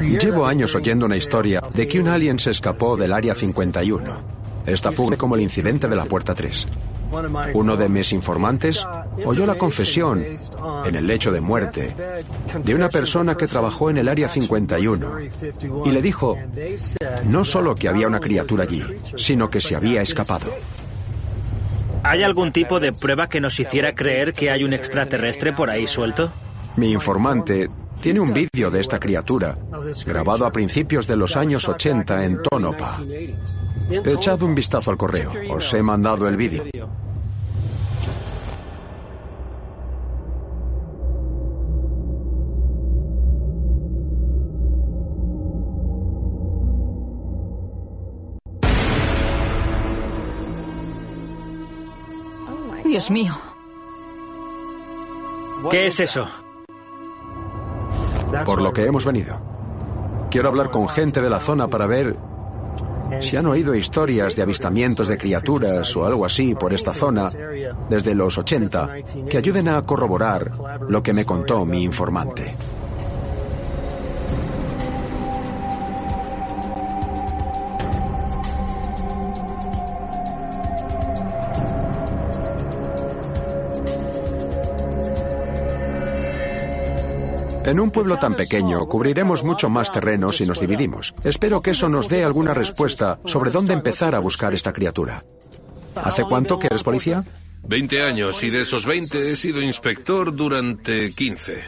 Llevo años oyendo una historia de que un alien se escapó del Área 51. Esta fue como el incidente de la Puerta 3. Uno de mis informantes oyó la confesión en el lecho de muerte de una persona que trabajó en el Área 51 y le dijo no solo que había una criatura allí, sino que se había escapado. ¿Hay algún tipo de prueba que nos hiciera creer que hay un extraterrestre por ahí suelto? Mi informante tiene un vídeo de esta criatura, grabado a principios de los años 80 en Tonopah. He echado un vistazo al correo. Os he mandado el vídeo. Dios mío. ¿Qué es eso? Por lo que hemos venido. Quiero hablar con gente de la zona para ver si han oído historias de avistamientos de criaturas o algo así por esta zona desde los 80 que ayuden a corroborar lo que me contó mi informante. En un pueblo tan pequeño cubriremos mucho más terreno si nos dividimos. Espero que eso nos dé alguna respuesta sobre dónde empezar a buscar esta criatura. ¿Hace cuánto que eres policía? Veinte años y de esos veinte he sido inspector durante quince.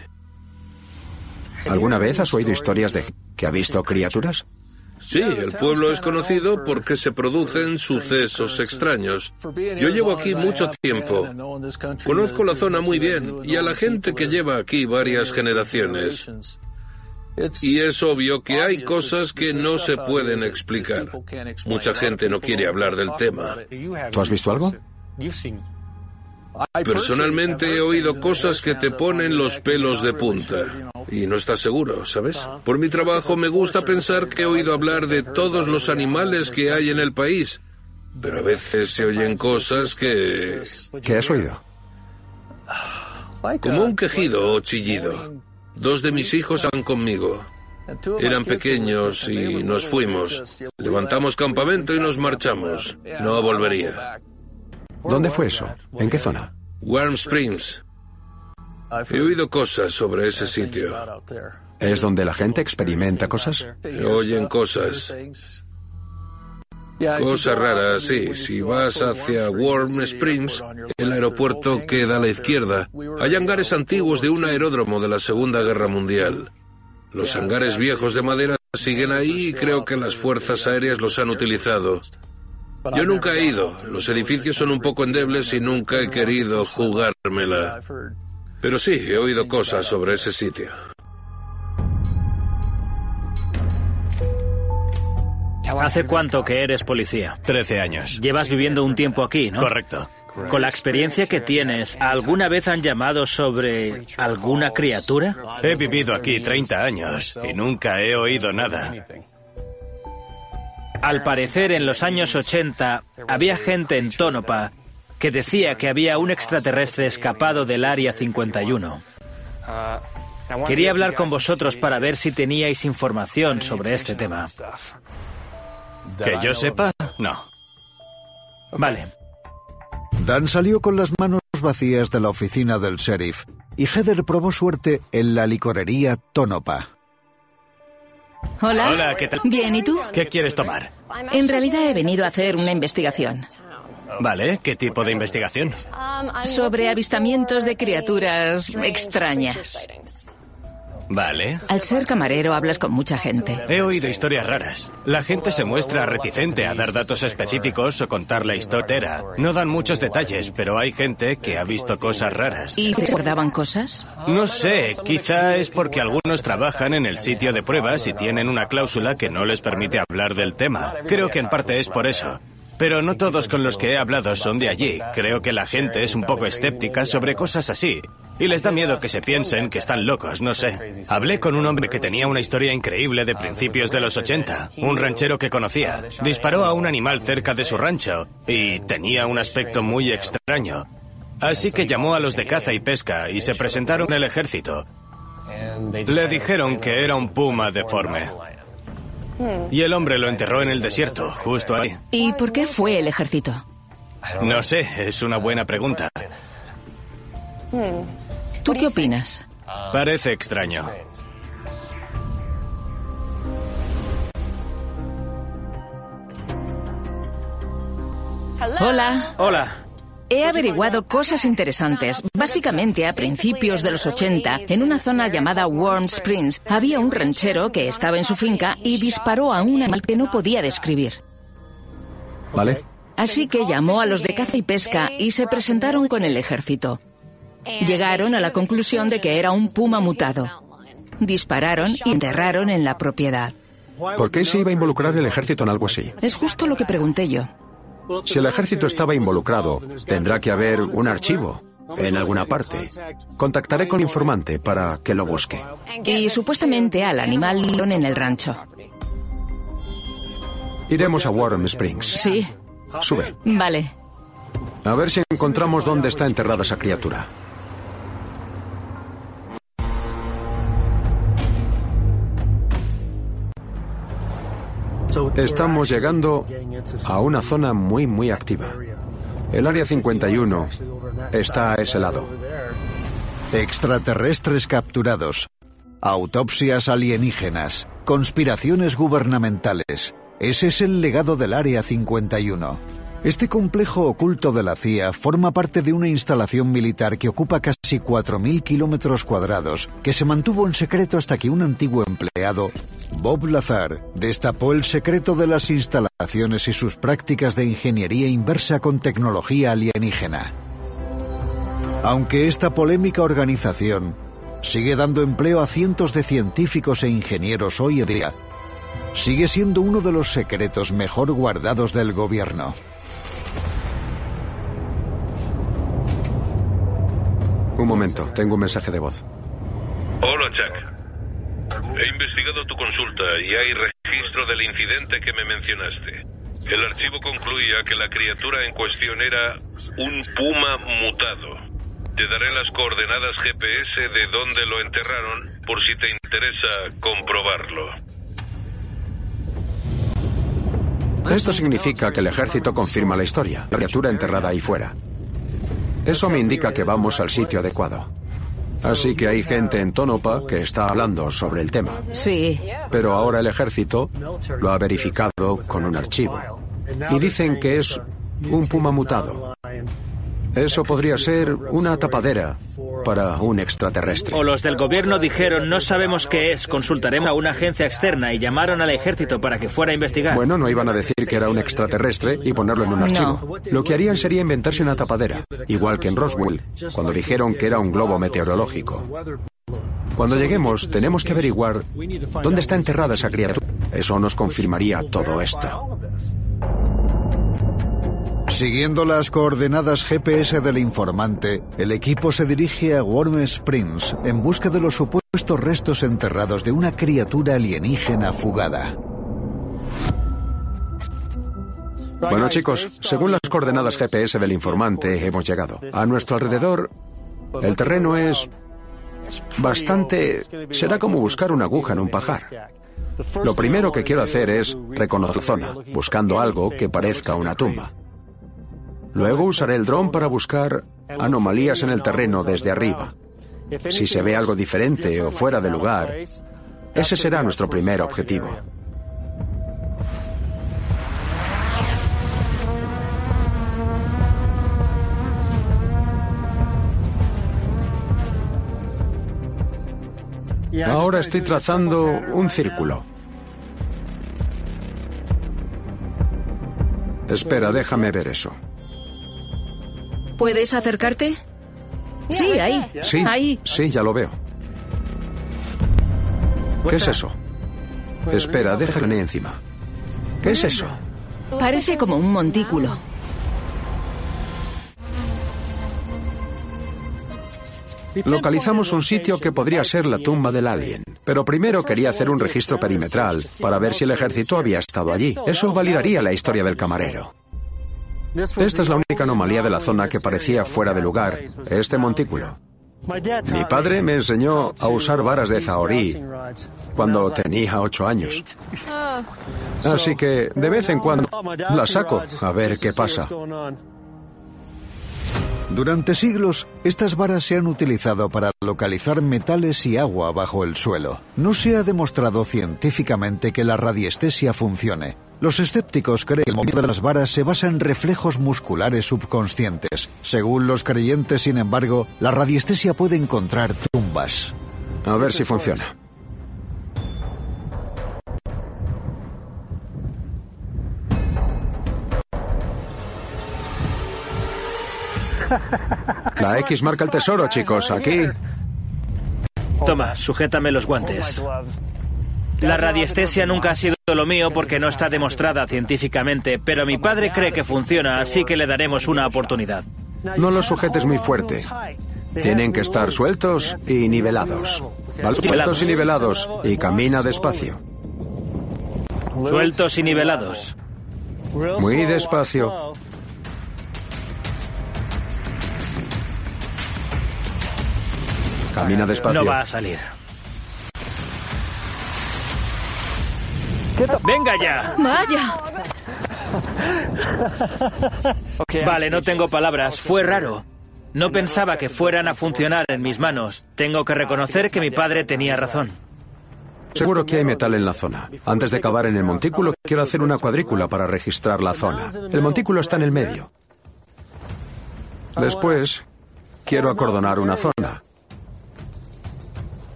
¿Alguna vez has oído historias de que ha visto criaturas? Sí, el pueblo es conocido porque se producen sucesos extraños. Yo llevo aquí mucho tiempo. Conozco la zona muy bien y a la gente que lleva aquí varias generaciones. Y es obvio que hay cosas que no se pueden explicar. Mucha gente no quiere hablar del tema. ¿Tú has visto algo? Personalmente he oído cosas que te ponen los pelos de punta. Y no estás seguro, ¿sabes? Por mi trabajo me gusta pensar que he oído hablar de todos los animales que hay en el país. Pero a veces se oyen cosas que... ¿Qué has oído? Como un quejido o chillido. Dos de mis hijos han conmigo. Eran pequeños y nos fuimos. Levantamos campamento y nos marchamos. No volvería. ¿Dónde fue eso? ¿En qué zona? Warm Springs. He oído cosas sobre ese sitio. ¿Es donde la gente experimenta cosas? Oyen cosas. Cosas raras, sí. Si vas hacia Warm Springs, el aeropuerto queda a la izquierda. Hay hangares antiguos de un aeródromo de la Segunda Guerra Mundial. Los hangares viejos de madera siguen ahí y creo que las fuerzas aéreas los han utilizado. Yo nunca he ido. Los edificios son un poco endebles y nunca he querido jugármela. Pero sí, he oído cosas sobre ese sitio. ¿Hace cuánto que eres policía? Trece años. Llevas viviendo un tiempo aquí, ¿no? Correcto. Con la experiencia que tienes, ¿alguna vez han llamado sobre alguna criatura? He vivido aquí 30 años y nunca he oído nada. Al parecer, en los años 80 había gente en Tónopa que decía que había un extraterrestre escapado del Área 51. Quería hablar con vosotros para ver si teníais información sobre este tema. Que yo sepa, no. Vale. Dan salió con las manos vacías de la oficina del sheriff y Heather probó suerte en la licorería Tónopa. Hola. Hola, ¿qué tal? Bien, ¿y tú? ¿Qué quieres tomar? En realidad he venido a hacer una investigación Vale, ¿qué tipo de investigación? sobre avistamientos de criaturas extrañas. Vale. Al ser camarero hablas con mucha gente. He oído historias raras. La gente se muestra reticente a dar datos específicos o contar la historia. No dan muchos detalles, pero hay gente que ha visto cosas raras. ¿Y recordaban cosas? No sé, quizá es porque algunos trabajan en el sitio de pruebas y tienen una cláusula que no les permite hablar del tema. Creo que en parte es por eso. Pero no todos con los que he hablado son de allí. Creo que la gente es un poco escéptica sobre cosas así. Y les da miedo que se piensen que están locos, no sé. Hablé con un hombre que tenía una historia increíble de principios de los 80, un ranchero que conocía. Disparó a un animal cerca de su rancho y tenía un aspecto muy extraño. Así que llamó a los de caza y pesca y se presentaron en el ejército. Le dijeron que era un puma deforme. Y el hombre lo enterró en el desierto, justo ahí. ¿Y por qué fue el ejército? No sé, es una buena pregunta. ¿Tú qué opinas? Parece extraño. Hola. Hola. He averiguado cosas interesantes. Básicamente, a principios de los 80, en una zona llamada Warm Springs, había un ranchero que estaba en su finca y disparó a un animal que no podía describir. ¿Vale? Así que llamó a los de caza y pesca y se presentaron con el ejército. Llegaron a la conclusión de que era un puma mutado. Dispararon y enterraron en la propiedad. ¿Por qué se iba a involucrar el ejército en algo así? Es justo lo que pregunté yo. Si el ejército estaba involucrado, tendrá que haber un archivo en alguna parte. Contactaré con el informante para que lo busque. Y supuestamente al animal en el rancho. Iremos a Warren Springs. Sí, Sube. vale. A ver si encontramos dónde está enterrada esa criatura. Estamos llegando a una zona muy, muy activa. El Área 51 está a ese lado. Extraterrestres capturados. Autopsias alienígenas. Conspiraciones gubernamentales. Ese es el legado del Área 51. Este complejo oculto de la CIA forma parte de una instalación militar que ocupa casi 4.000 kilómetros cuadrados, que se mantuvo en secreto hasta que un antiguo empleado, Bob Lazar, destapó el secreto de las instalaciones y sus prácticas de ingeniería inversa con tecnología alienígena. Aunque esta polémica organización sigue dando empleo a cientos de científicos e ingenieros hoy en día, sigue siendo uno de los secretos mejor guardados del gobierno. Un momento, tengo un mensaje de voz. Hola, Chuck. He investigado tu consulta y hay registro del incidente que me mencionaste. El archivo concluía que la criatura en cuestión era un puma mutado. Te daré las coordenadas GPS de dónde lo enterraron por si te interesa comprobarlo. Esto significa que el ejército confirma la historia, la criatura enterrada ahí fuera. Eso me indica que vamos al sitio adecuado. Así que hay gente en Tonopah que está hablando sobre el tema. Sí. Pero ahora el ejército lo ha verificado con un archivo. Y dicen que es un puma mutado. Eso podría ser una tapadera para un extraterrestre. O los del gobierno dijeron, no sabemos qué es, consultaremos a una agencia externa y llamaron al ejército para que fuera a investigar. Bueno, no iban a decir que era un extraterrestre y ponerlo en un archivo. Lo que harían sería inventarse una tapadera, igual que en Roswell, cuando dijeron que era un globo meteorológico. Cuando lleguemos, tenemos que averiguar dónde está enterrada esa criatura. Eso nos confirmaría todo esto. Siguiendo las coordenadas GPS del informante, el equipo se dirige a Warm Springs en busca de los supuestos restos enterrados de una criatura alienígena fugada. Bueno chicos, según las coordenadas GPS del informante, hemos llegado. A nuestro alrededor, el terreno es bastante... será como buscar una aguja en un pajar. Lo primero que quiero hacer es reconocer la zona, buscando algo que parezca una tumba. Luego usaré el dron para buscar anomalías en el terreno desde arriba. Si se ve algo diferente o fuera de lugar, ese será nuestro primer objetivo. Ahora estoy trazando un círculo. Espera, déjame ver eso. ¿Puedes acercarte? Sí, ahí. Sí, Ahí. sí, ya lo veo. ¿Qué es eso? Espera, déjame encima. ¿Qué es eso? Parece como un montículo. Localizamos un sitio que podría ser la tumba del alien, pero primero quería hacer un registro perimetral para ver si el ejército había estado allí. Eso validaría la historia del camarero. Esta es la única anomalía de la zona que parecía fuera de lugar, este montículo. Mi padre me enseñó a usar varas de zahorí cuando tenía ocho años. Así que de vez en cuando la saco a ver qué pasa. Durante siglos, estas varas se han utilizado para localizar metales y agua bajo el suelo. No se ha demostrado científicamente que la radiestesia funcione. Los escépticos creen que el movimiento de las varas se basa en reflejos musculares subconscientes. Según los creyentes, sin embargo, la radiestesia puede encontrar tumbas. A ver si funciona. La X marca el tesoro, chicos. Aquí. Toma, sujétame los guantes. La radiestesia nunca ha sido lo mío porque no está demostrada científicamente, pero mi padre cree que funciona, así que le daremos una oportunidad. No los sujetes muy fuerte. Tienen que estar sueltos y nivelados. Sueltos y nivelados y camina despacio. Sueltos y nivelados. Muy despacio. Camina despacio. No va a salir. ¡Venga ya! Vaya. Vale, no tengo palabras. Fue raro. No pensaba que fueran a funcionar en mis manos. Tengo que reconocer que mi padre tenía razón. Seguro que hay metal en la zona. Antes de cavar en el montículo, quiero hacer una cuadrícula para registrar la zona. El montículo está en el medio. Después, quiero acordonar una zona.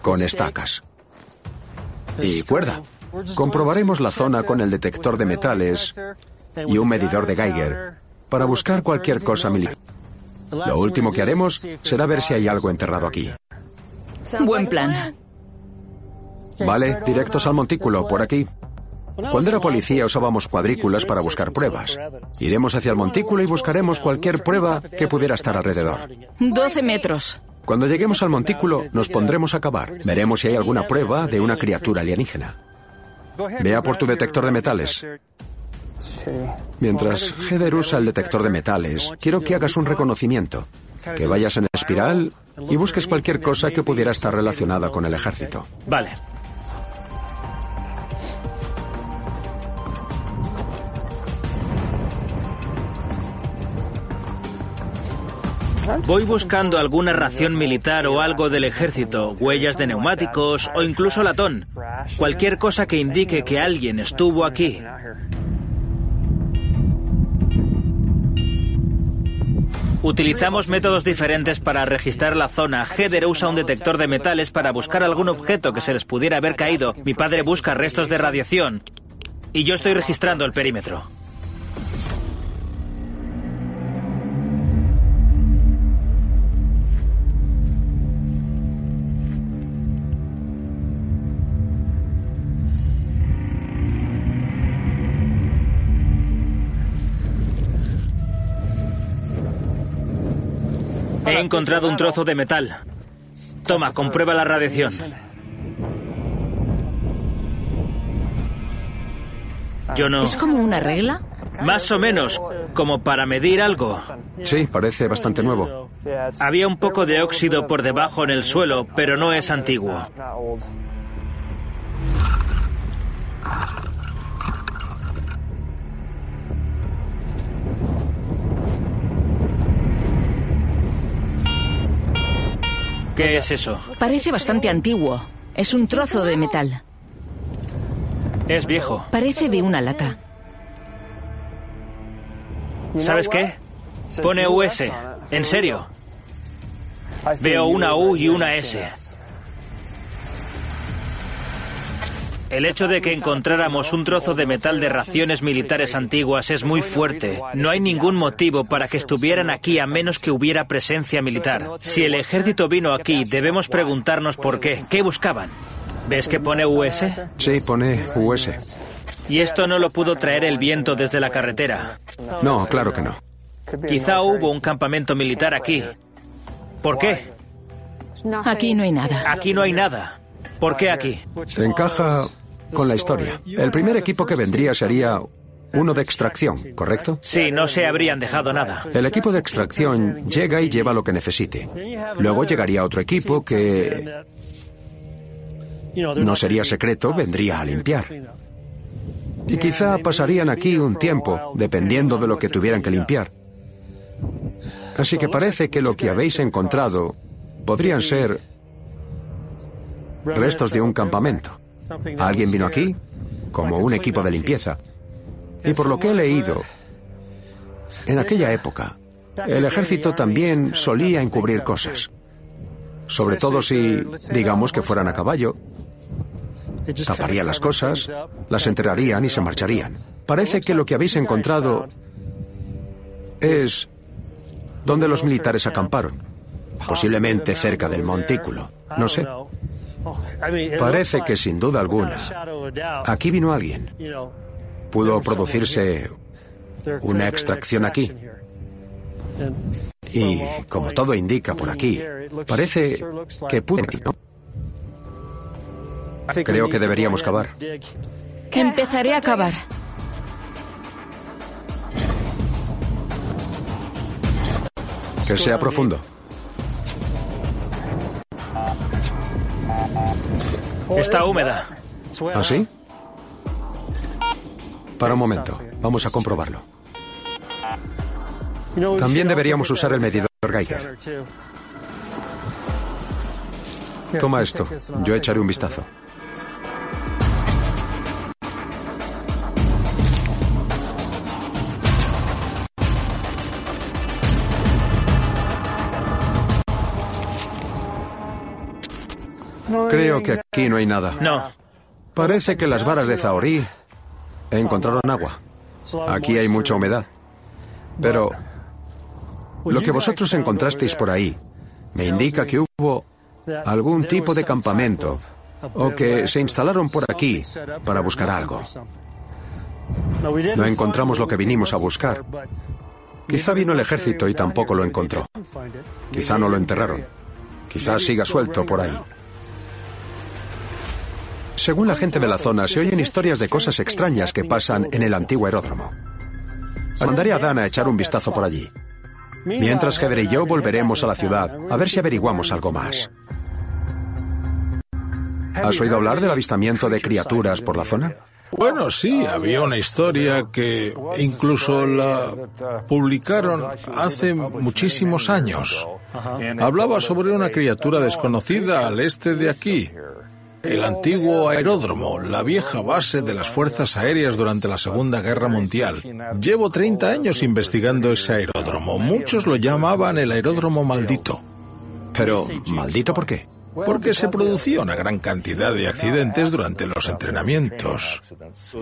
Con estacas. Y cuerda. Comprobaremos la zona con el detector de metales y un medidor de Geiger para buscar cualquier cosa militar. Lo último que haremos será ver si hay algo enterrado aquí. Buen plan. Vale, directos al montículo, por aquí. Cuando era policía usábamos cuadrículas para buscar pruebas. Iremos hacia el montículo y buscaremos cualquier prueba que pudiera estar alrededor. 12 metros. Cuando lleguemos al montículo nos pondremos a cavar. Veremos si hay alguna prueba de una criatura alienígena. Vea por tu detector de metales. Mientras Heather usa el detector de metales, quiero que hagas un reconocimiento, que vayas en espiral y busques cualquier cosa que pudiera estar relacionada con el ejército. Vale. Voy buscando alguna ración militar o algo del ejército, huellas de neumáticos o incluso latón. Cualquier cosa que indique que alguien estuvo aquí. Utilizamos métodos diferentes para registrar la zona. Heather usa un detector de metales para buscar algún objeto que se les pudiera haber caído. Mi padre busca restos de radiación. Y yo estoy registrando el perímetro. He encontrado un trozo de metal. Toma, comprueba la radiación. Yo no. ¿Es como una regla? Más o menos, como para medir algo. Sí, parece bastante nuevo. Había un poco de óxido por debajo en el suelo, pero no es antiguo. ¿Qué es eso? Parece bastante antiguo. Es un trozo de metal. Es viejo. Parece de una lata. ¿Sabes qué? Pone US. ¿En serio? Veo una U y una S. El hecho de que encontráramos un trozo de metal de raciones militares antiguas es muy fuerte. No hay ningún motivo para que estuvieran aquí a menos que hubiera presencia militar. Si el ejército vino aquí, debemos preguntarnos por qué. ¿Qué buscaban? ¿Ves que pone US? Sí, pone US. Y esto no lo pudo traer el viento desde la carretera. No, claro que no. Quizá hubo un campamento militar aquí. ¿Por qué? Aquí no hay nada. Aquí no hay nada. ¿Por qué aquí? Encaja con la historia. El primer equipo que vendría sería uno de extracción, ¿correcto? Sí, no se habrían dejado nada. El equipo de extracción llega y lleva lo que necesite. Luego llegaría otro equipo que no sería secreto, vendría a limpiar. Y quizá pasarían aquí un tiempo, dependiendo de lo que tuvieran que limpiar. Así que parece que lo que habéis encontrado podrían ser restos de un campamento. Alguien vino aquí como un equipo de limpieza. Y por lo que he leído, en aquella época, el ejército también solía encubrir cosas. Sobre todo si, digamos, que fueran a caballo. Taparían las cosas, las enterrarían y se marcharían. Parece que lo que habéis encontrado es donde los militares acamparon, posiblemente cerca del montículo. No sé. Parece que sin duda alguna, aquí vino alguien. Pudo producirse una extracción aquí. Y como todo indica por aquí, parece que pudo... Creo que deberíamos cavar. Empezaré a cavar. Que sea profundo. Está húmeda. ¿Así? Para un momento, vamos a comprobarlo. También deberíamos usar el medidor Geiger. Toma esto, yo echaré un vistazo. Creo que aquí no hay nada. No. Parece que las varas de Zahorí encontraron agua. Aquí hay mucha humedad. Pero lo que vosotros encontrasteis por ahí me indica que hubo algún tipo de campamento o que se instalaron por aquí para buscar algo. No encontramos lo que vinimos a buscar. Quizá vino el ejército y tampoco lo encontró. Quizá no lo enterraron. Quizá siga suelto por ahí. Según la gente de la zona, se oyen historias de cosas extrañas que pasan en el antiguo aeródromo. Mandaré a Dan a echar un vistazo por allí. Mientras Heather y yo volveremos a la ciudad a ver si averiguamos algo más. ¿Has oído hablar del avistamiento de criaturas por la zona? Bueno, sí, había una historia que incluso la publicaron hace muchísimos años. Hablaba sobre una criatura desconocida al este de aquí, el antiguo aeródromo, la vieja base de las fuerzas aéreas durante la Segunda Guerra Mundial. Llevo 30 años investigando ese aeródromo. Muchos lo llamaban el aeródromo maldito. Pero, ¿maldito por qué? porque se producía una gran cantidad de accidentes durante los entrenamientos.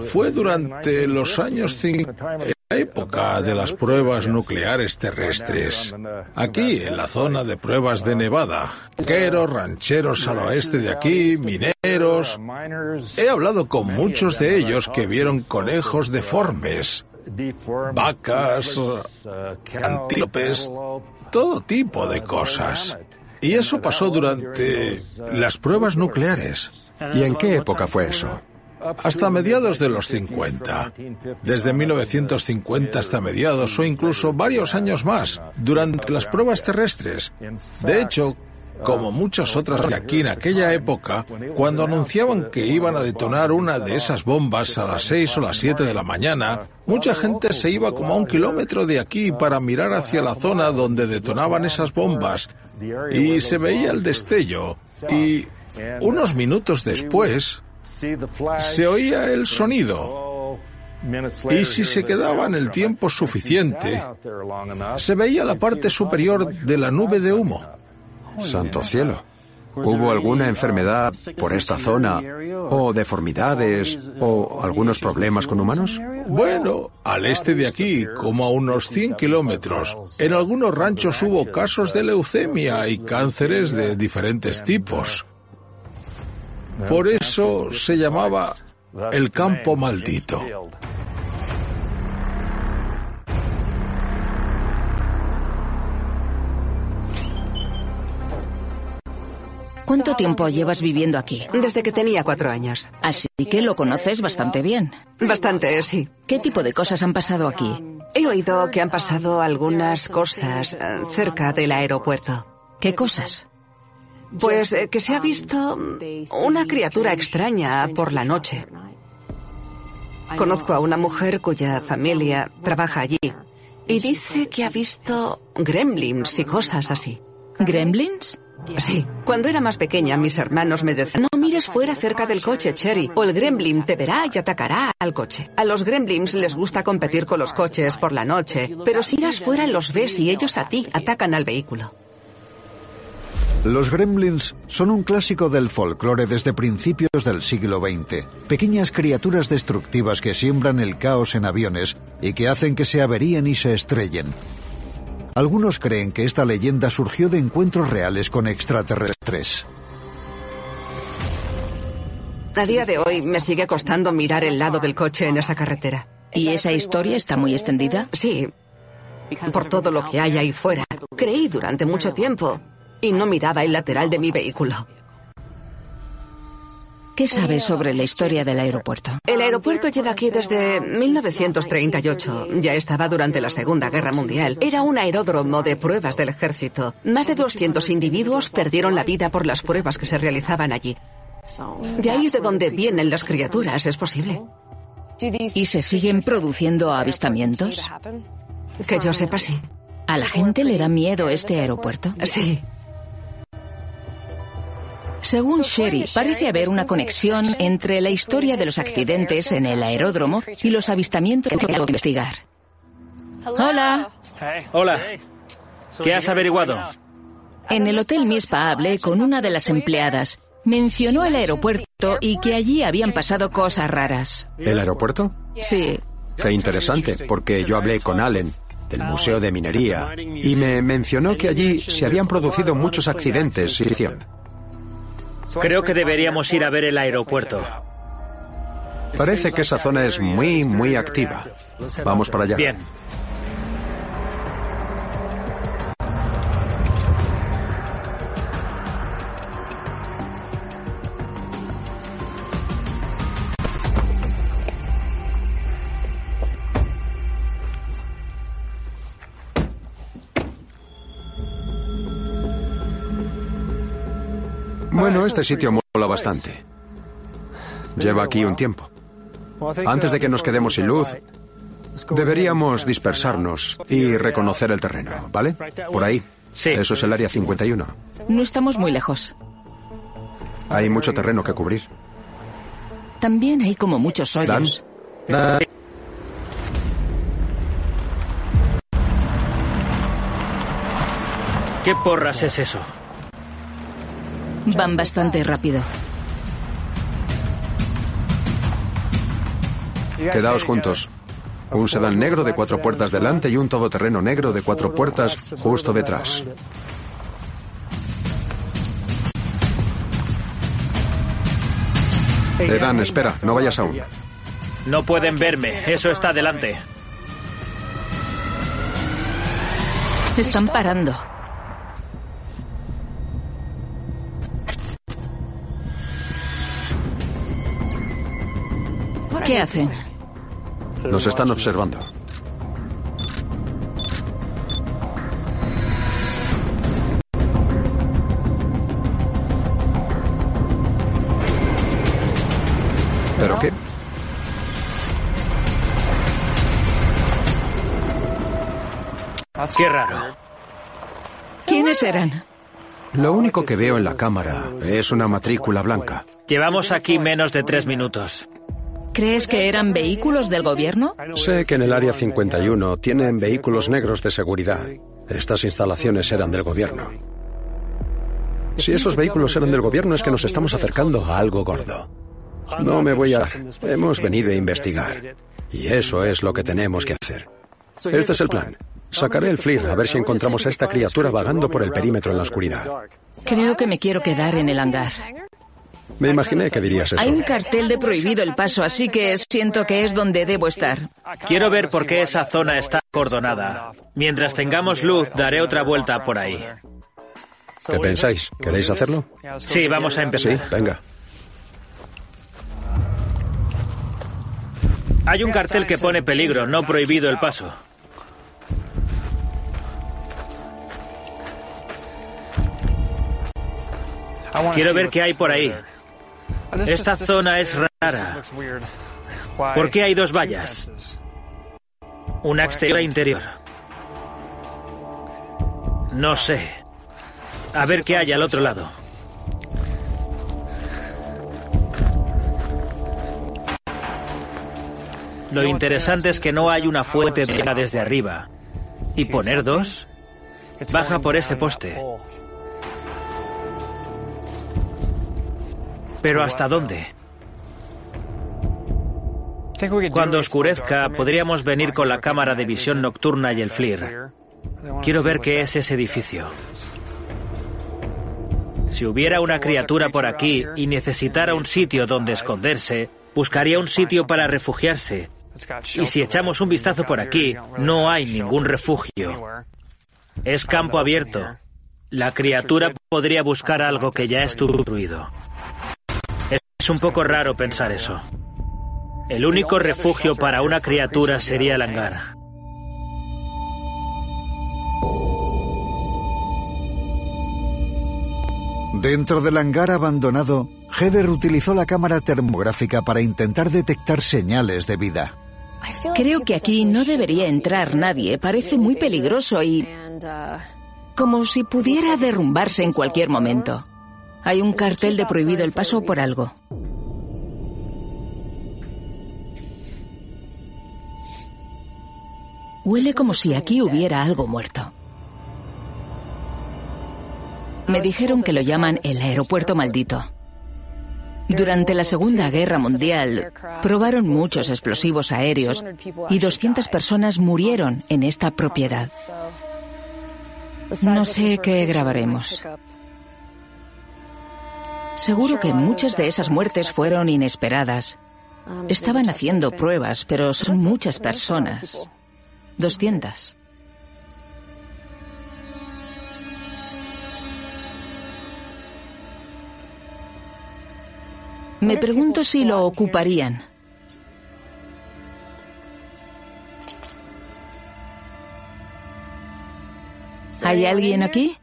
Fue durante los años 50, en la época de las pruebas nucleares terrestres. Aquí, en la zona de pruebas de Nevada, queros, rancheros al oeste de aquí, mineros. He hablado con muchos de ellos que vieron conejos deformes, vacas, antílopes, todo tipo de cosas. Y eso pasó durante las pruebas nucleares. ¿Y en qué época fue eso? Hasta mediados de los 50. Desde 1950 hasta mediados o incluso varios años más, durante las pruebas terrestres. De hecho, como muchas otras de aquí en aquella época, cuando anunciaban que iban a detonar una de esas bombas a las 6 o las 7 de la mañana, mucha gente se iba como a un kilómetro de aquí para mirar hacia la zona donde detonaban esas bombas y se veía el destello y unos minutos después se oía el sonido. Y si se quedaban el tiempo suficiente, se veía la parte superior de la nube de humo. Santo cielo. ¿Hubo alguna enfermedad por esta zona o deformidades o algunos problemas con humanos? Bueno, al este de aquí, como a unos 100 kilómetros, en algunos ranchos hubo casos de leucemia y cánceres de diferentes tipos. Por eso se llamaba el campo maldito. ¿Cuánto tiempo llevas viviendo aquí? Desde que tenía cuatro años. Así que lo conoces bastante bien. Bastante, sí. ¿Qué tipo de cosas han pasado aquí? He oído que han pasado algunas cosas eh, cerca del aeropuerto. ¿Qué cosas? Pues eh, que se ha visto una criatura extraña por la noche. Conozco a una mujer cuya familia trabaja allí y dice que ha visto gremlins y cosas así. ¿Gremlins? Sí, cuando era más pequeña mis hermanos me decían, no mires fuera cerca del coche, Cherry, o el gremlin te verá y atacará al coche. A los gremlins les gusta competir con los coches por la noche, pero si irás fuera los ves y ellos a ti atacan al vehículo. Los gremlins son un clásico del folclore desde principios del siglo XX. Pequeñas criaturas destructivas que siembran el caos en aviones y que hacen que se averíen y se estrellen. Algunos creen que esta leyenda surgió de encuentros reales con extraterrestres. A día de hoy me sigue costando mirar el lado del coche en esa carretera. ¿Y esa historia está muy extendida? Sí, por todo lo que hay ahí fuera. Creí durante mucho tiempo y no miraba el lateral de mi vehículo. ¿Qué sabes sobre la historia del aeropuerto? El aeropuerto lleva aquí desde 1938. Ya estaba durante la Segunda Guerra Mundial. Era un aeródromo de pruebas del ejército. Más de 200 individuos perdieron la vida por las pruebas que se realizaban allí. De ahí es de donde vienen las criaturas, ¿es posible? ¿Y se siguen produciendo avistamientos? Que yo sepa, sí. ¿A la gente le da miedo este aeropuerto? Sí. Según Sherry, parece haber una conexión entre la historia de los accidentes en el aeródromo y los avistamientos que tengo que investigar. Hola. Hola. ¿Qué has averiguado? En el Hotel Mispa hablé con una de las empleadas. Mencionó el aeropuerto y que allí habían pasado cosas raras. ¿El aeropuerto? Sí. Qué interesante, porque yo hablé con Allen del Museo de Minería y me mencionó que allí se habían producido muchos accidentes y Creo que deberíamos ir a ver el aeropuerto. Parece que esa zona es muy, muy activa. Vamos para allá. Bien. Este sitio mola bastante. Lleva aquí un tiempo. Antes de que nos quedemos sin luz, deberíamos dispersarnos y reconocer el terreno, ¿vale? Por ahí. Sí. Eso es el área 51. No estamos muy lejos. Hay mucho terreno que cubrir. También hay como muchos Dan, hoyos. Dan, ¿Qué porras es eso? Van bastante rápido. quedaos juntos. Un sedán negro de cuatro puertas delante y un todoterreno negro de cuatro puertas justo detrás. Eh, Dan, espera, no vayas aún. No pueden verme. Eso está delante. Están parando. ¿Qué hacen? Nos están observando. ¿Pero qué? Qué raro. ¿Quiénes eran? Lo único que veo en la cámara es una matrícula blanca. Llevamos aquí menos de tres minutos. ¿Crees que eran vehículos del gobierno? Sé que en el área 51 tienen vehículos negros de seguridad. Estas instalaciones eran del gobierno. Si esos vehículos eran del gobierno es que nos estamos acercando a algo gordo. No me voy a... Hemos venido a investigar. Y eso es lo que tenemos que hacer. Este es el plan. Sacaré el FLIR a ver si encontramos a esta criatura vagando por el perímetro en la oscuridad. Creo que me quiero quedar en el hangar. Me imaginé que dirías eso. Hay un cartel de prohibido el paso, así que siento que es donde debo estar. Quiero ver por qué esa zona está acordonada. Mientras tengamos luz, daré otra vuelta por ahí. ¿Qué pensáis? ¿Queréis hacerlo? Sí, vamos a empezar. Venga. Hay un cartel que pone peligro, no prohibido el paso. Quiero ver qué hay por ahí. Esta zona es rara. ¿Por qué hay dos vallas? Una exterior e interior. No sé. A ver qué hay al otro lado. Lo interesante es que no hay una fuente llega desde arriba. ¿Y poner dos? Baja por ese poste. ¿Pero hasta dónde? Cuando oscurezca, podríamos venir con la cámara de visión nocturna y el FLIR. Quiero ver qué es ese edificio. Si hubiera una criatura por aquí y necesitara un sitio donde esconderse, buscaría un sitio para refugiarse. Y si echamos un vistazo por aquí, no hay ningún refugio. Es campo abierto. La criatura podría buscar algo que ya estuvo destruido. Es un poco raro pensar eso. El único refugio para una criatura sería el hangar. Dentro del hangar abandonado, Heather utilizó la cámara termográfica para intentar detectar señales de vida. Creo que aquí no debería entrar nadie. Parece muy peligroso y... como si pudiera derrumbarse en cualquier momento. Hay un cartel de prohibido el paso por algo. Huele como si aquí hubiera algo muerto. Me dijeron que lo llaman el aeropuerto maldito. Durante la Segunda Guerra Mundial, probaron muchos explosivos aéreos y 200 personas murieron en esta propiedad. No sé qué grabaremos. Seguro que muchas de esas muertes fueron inesperadas. Estaban haciendo pruebas, pero son muchas personas. 200. Me pregunto si lo ocuparían. ¿Hay alguien aquí?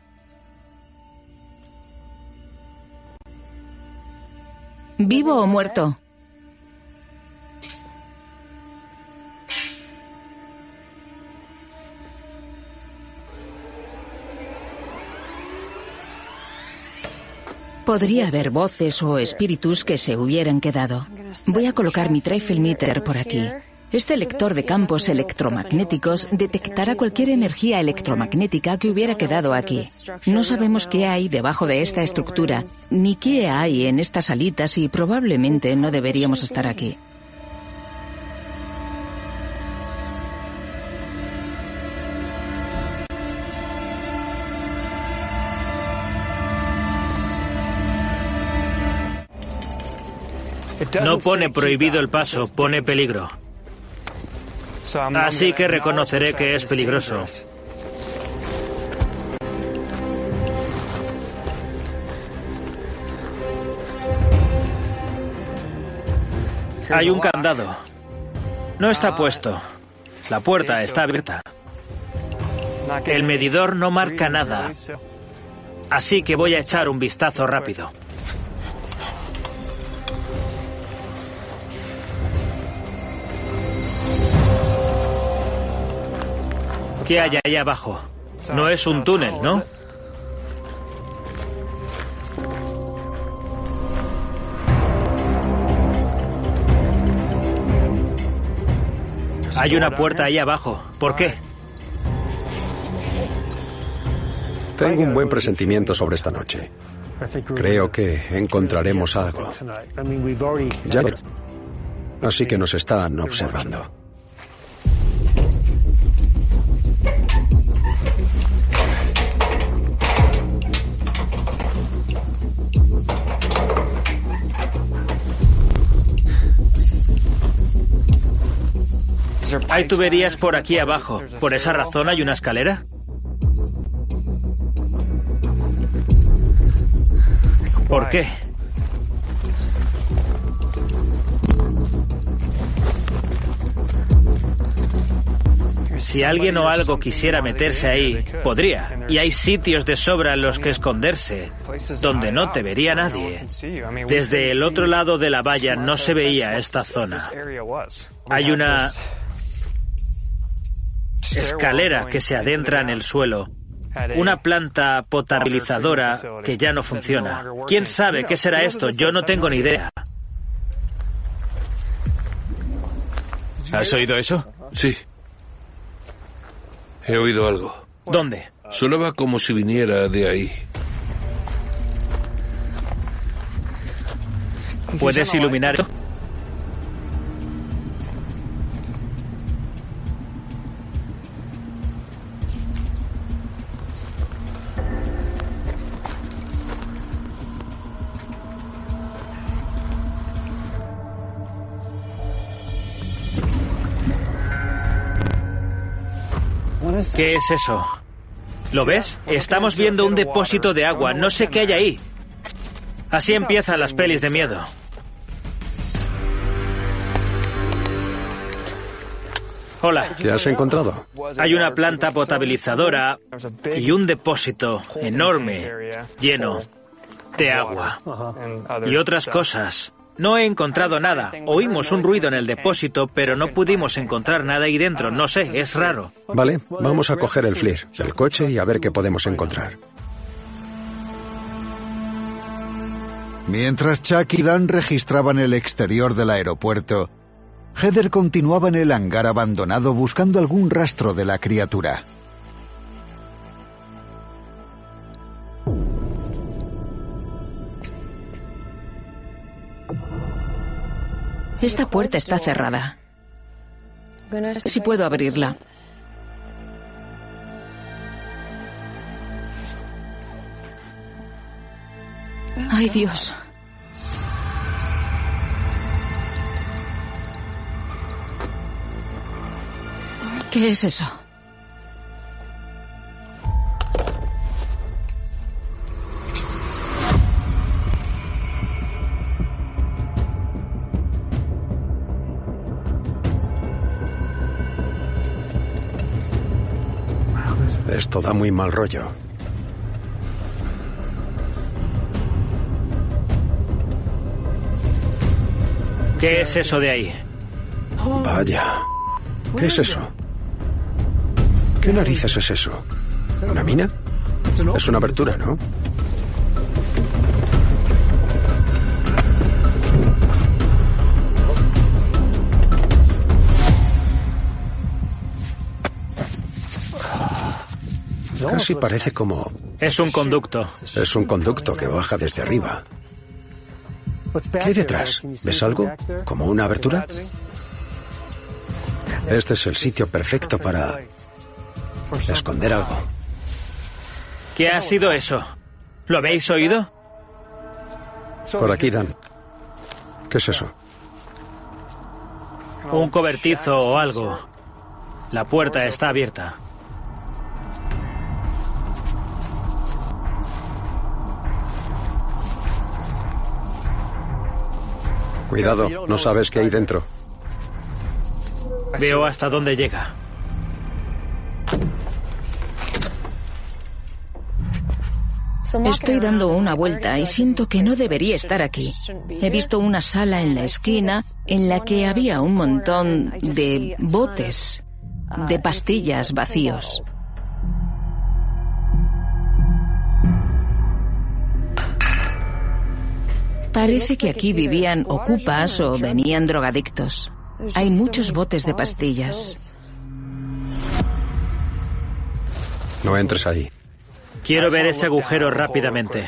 ¿Vivo o muerto? Podría haber voces o espíritus que se hubieran quedado. Voy a colocar mi trifle meter por aquí. Este lector de campos electromagnéticos detectará cualquier energía electromagnética que hubiera quedado aquí. No sabemos qué hay debajo de esta estructura, ni qué hay en estas salitas y probablemente no deberíamos estar aquí. No pone prohibido el paso, pone peligro. Así que reconoceré que es peligroso. Hay un candado. No está puesto. La puerta está abierta. El medidor no marca nada. Así que voy a echar un vistazo rápido. ¿Qué hay ahí abajo? No es un túnel, ¿no? Hay una puerta ahí abajo. ¿Por qué? Tengo un buen presentimiento sobre esta noche. Creo que encontraremos algo. Ya. Así que nos están observando. Hay tuberías por aquí abajo. ¿Por esa razón hay una escalera? ¿Por qué? Si alguien o algo quisiera meterse ahí, podría. Y hay sitios de sobra en los que esconderse, donde no te vería nadie. Desde el otro lado de la valla no se veía esta zona. Hay una escalera que se adentra en el suelo. Una planta potabilizadora que ya no funciona. ¿Quién sabe qué será esto? Yo no tengo ni idea. ¿Has oído eso? Sí. He oído algo. ¿Dónde? Sonaba como si viniera de ahí. ¿Puedes iluminar esto? ¿Qué es eso? ¿Lo ves? Estamos viendo un depósito de agua. No sé qué hay ahí. Así empiezan las pelis de miedo. Hola. ¿Qué has encontrado? Hay una planta potabilizadora y un depósito enorme lleno de agua y otras cosas. No he encontrado nada. Oímos un ruido en el depósito, pero no pudimos encontrar nada ahí dentro. No sé, es raro. Vale, vamos a coger el FLIR, el coche y a ver qué podemos encontrar. Mientras Chuck y Dan registraban el exterior del aeropuerto, Heather continuaba en el hangar abandonado buscando algún rastro de la criatura. Esta puerta está cerrada. Si puedo abrirla. Ay, Dios. ¿Qué es eso? Esto da muy mal rollo. ¿Qué es eso de ahí? Vaya. ¿Qué es eso? ¿Qué narices es eso? ¿Una mina? Es una abertura, ¿no? Casi parece como... Es un conducto. Es un conducto que baja desde arriba. ¿Qué hay detrás? ¿Ves algo? ¿Como una abertura? Este es el sitio perfecto para esconder algo. ¿Qué ha sido eso? ¿Lo habéis oído? Por aquí, Dan. ¿Qué es eso? Un cobertizo o algo. La puerta está abierta. Cuidado, no sabes qué hay dentro. Veo hasta dónde llega. Estoy dando una vuelta y siento que no debería estar aquí. He visto una sala en la esquina en la que había un montón de botes de pastillas vacíos. Parece que aquí vivían ocupas o venían drogadictos. Hay muchos botes de pastillas. No entres ahí. Quiero ver ese agujero rápidamente.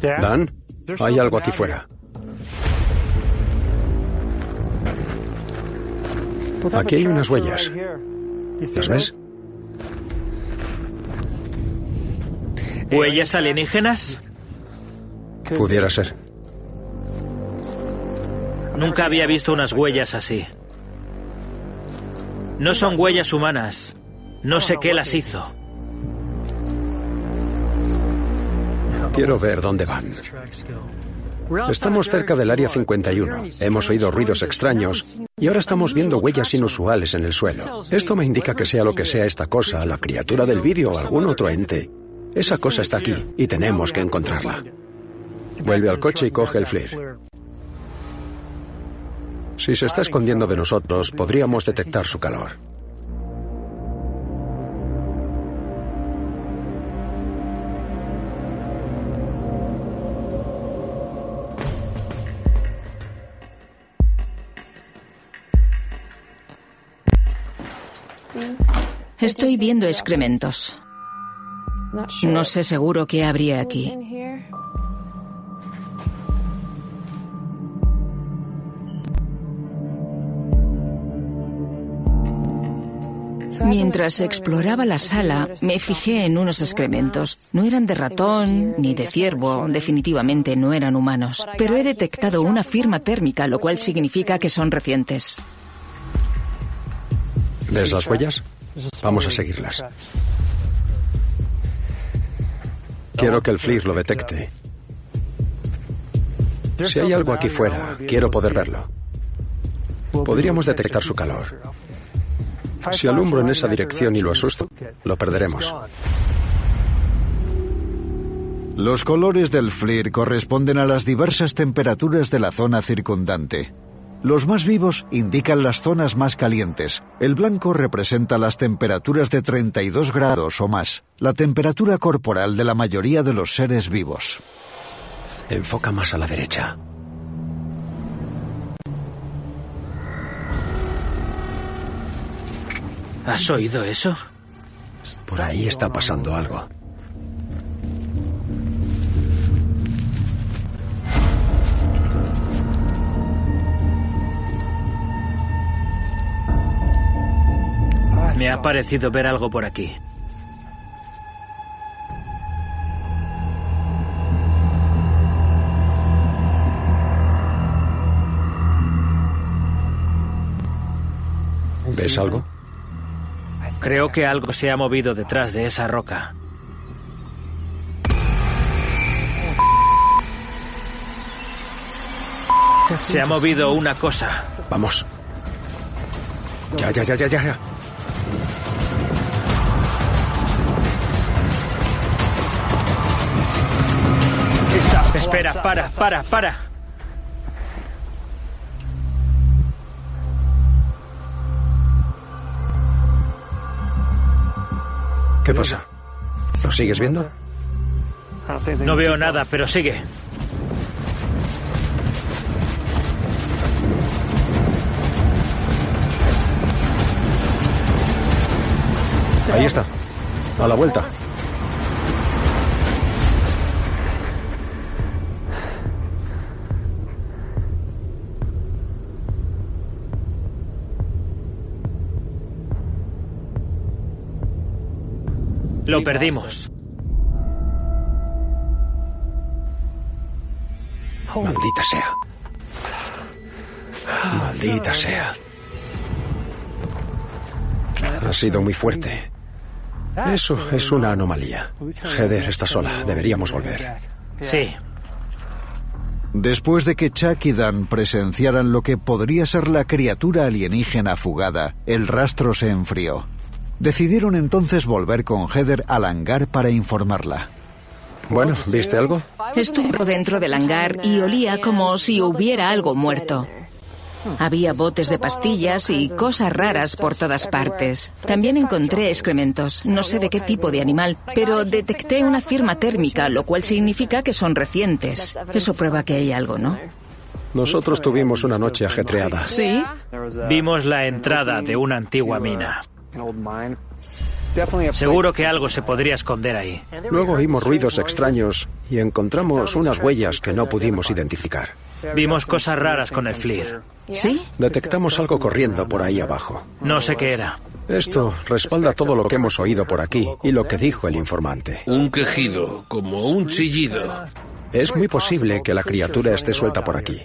Dan, hay algo aquí fuera. Aquí hay unas huellas. ¿Las ves? ¿Huellas alienígenas? Pudiera ser. Nunca había visto unas huellas así. No son huellas humanas. No sé qué las hizo. Quiero ver dónde van. Estamos cerca del área 51. Hemos oído ruidos extraños y ahora estamos viendo huellas inusuales en el suelo. Esto me indica que sea lo que sea esta cosa, la criatura del vídeo o algún otro ente. Esa cosa está aquí y tenemos que encontrarla. Vuelve al coche y coge el FLIR. Si se está escondiendo de nosotros, podríamos detectar su calor. Estoy viendo excrementos. No sé seguro qué habría aquí. Mientras exploraba la sala, me fijé en unos excrementos. No eran de ratón ni de ciervo, definitivamente no eran humanos. Pero he detectado una firma térmica, lo cual significa que son recientes. ¿Ves las huellas? Vamos a seguirlas. Quiero que el FLIR lo detecte. Si hay algo aquí fuera, quiero poder verlo. Podríamos detectar su calor. Si alumbro en esa dirección y lo asusto, lo perderemos. Los colores del FLIR corresponden a las diversas temperaturas de la zona circundante. Los más vivos indican las zonas más calientes. El blanco representa las temperaturas de 32 grados o más, la temperatura corporal de la mayoría de los seres vivos. Enfoca más a la derecha. ¿Has oído eso? Por ahí está pasando algo. Me ha parecido ver algo por aquí. ¿Ves algo? Creo que algo se ha movido detrás de esa roca. Se ha movido una cosa. Vamos. Ya, ya, ya, ya, ya. Espera, para, para, para. ¿Qué pasa? ¿Lo sigues viendo? No veo nada, pero sigue. Ahí está. A la vuelta. Lo perdimos. Maldita sea. Maldita sea. Ha sido muy fuerte. Eso es una anomalía. Heather está sola. Deberíamos volver. Sí. Después de que Chuck y Dan presenciaran lo que podría ser la criatura alienígena fugada, el rastro se enfrió. Decidieron entonces volver con Heather al hangar para informarla. Bueno, ¿viste algo? Estuvo dentro del hangar y olía como si hubiera algo muerto. Había botes de pastillas y cosas raras por todas partes. También encontré excrementos, no sé de qué tipo de animal, pero detecté una firma térmica, lo cual significa que son recientes. Eso prueba que hay algo, ¿no? Nosotros tuvimos una noche ajetreada. ¿Sí? Vimos la entrada de una antigua mina. Seguro que algo se podría esconder ahí. Luego oímos ruidos extraños y encontramos unas huellas que no pudimos identificar. Vimos cosas raras con el FLIR. ¿Sí? Detectamos algo corriendo por ahí abajo. No sé qué era. Esto respalda todo lo que hemos oído por aquí y lo que dijo el informante. Un quejido, como un chillido. Es muy posible que la criatura esté suelta por aquí.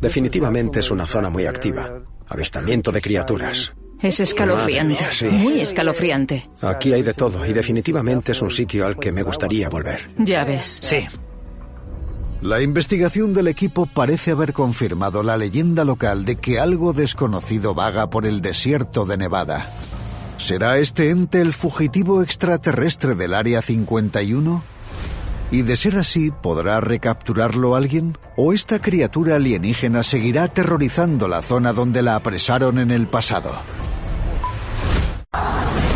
Definitivamente es una zona muy activa. Avistamiento de criaturas. Es escalofriante. Madre mía, sí. Muy escalofriante. Aquí hay de todo y definitivamente es un sitio al que me gustaría volver. Ya ves. Sí. La investigación del equipo parece haber confirmado la leyenda local de que algo desconocido vaga por el desierto de Nevada. ¿Será este ente el fugitivo extraterrestre del Área 51? Y de ser así, ¿podrá recapturarlo alguien? ¿O esta criatura alienígena seguirá aterrorizando la zona donde la apresaron en el pasado? you